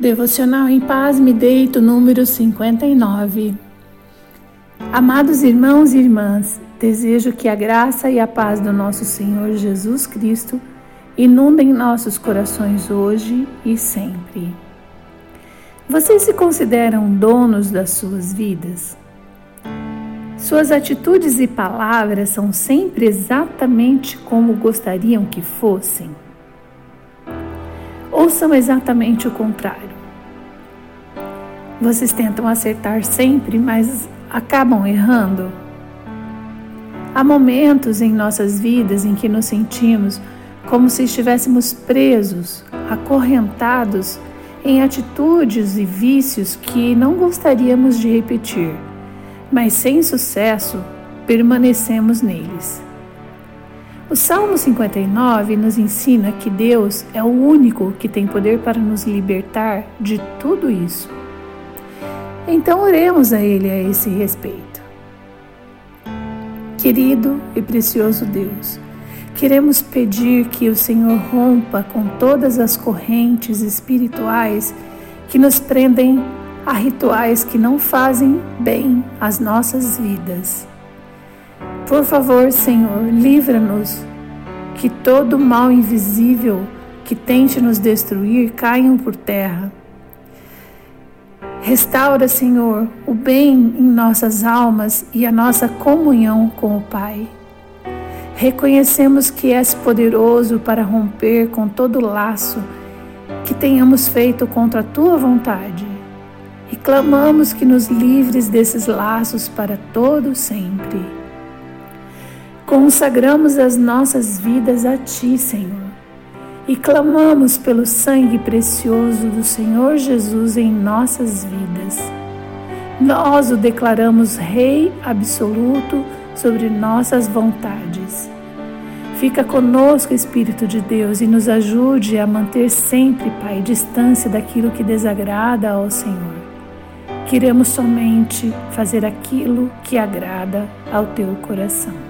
Devocional em Paz Me Deito, número 59. Amados irmãos e irmãs, desejo que a graça e a paz do nosso Senhor Jesus Cristo inundem nossos corações hoje e sempre. Vocês se consideram donos das suas vidas? Suas atitudes e palavras são sempre exatamente como gostariam que fossem? Ou são exatamente o contrário? Vocês tentam acertar sempre, mas acabam errando? Há momentos em nossas vidas em que nos sentimos como se estivéssemos presos, acorrentados em atitudes e vícios que não gostaríamos de repetir, mas sem sucesso permanecemos neles. O Salmo 59 nos ensina que Deus é o único que tem poder para nos libertar de tudo isso. Então oremos a Ele a esse respeito. Querido e precioso Deus, queremos pedir que o Senhor rompa com todas as correntes espirituais que nos prendem a rituais que não fazem bem às nossas vidas. Por favor, Senhor, livra-nos que todo mal invisível que tente nos destruir caiam por terra. Restaura, Senhor, o bem em nossas almas e a nossa comunhão com o Pai. Reconhecemos que és poderoso para romper com todo laço que tenhamos feito contra a tua vontade. E clamamos que nos livres desses laços para todo sempre. Consagramos as nossas vidas a Ti, Senhor, e clamamos pelo sangue precioso do Senhor Jesus em nossas vidas. Nós o declaramos Rei absoluto sobre nossas vontades. Fica conosco, Espírito de Deus, e nos ajude a manter sempre, Pai, distância daquilo que desagrada ao Senhor. Queremos somente fazer aquilo que agrada ao teu coração.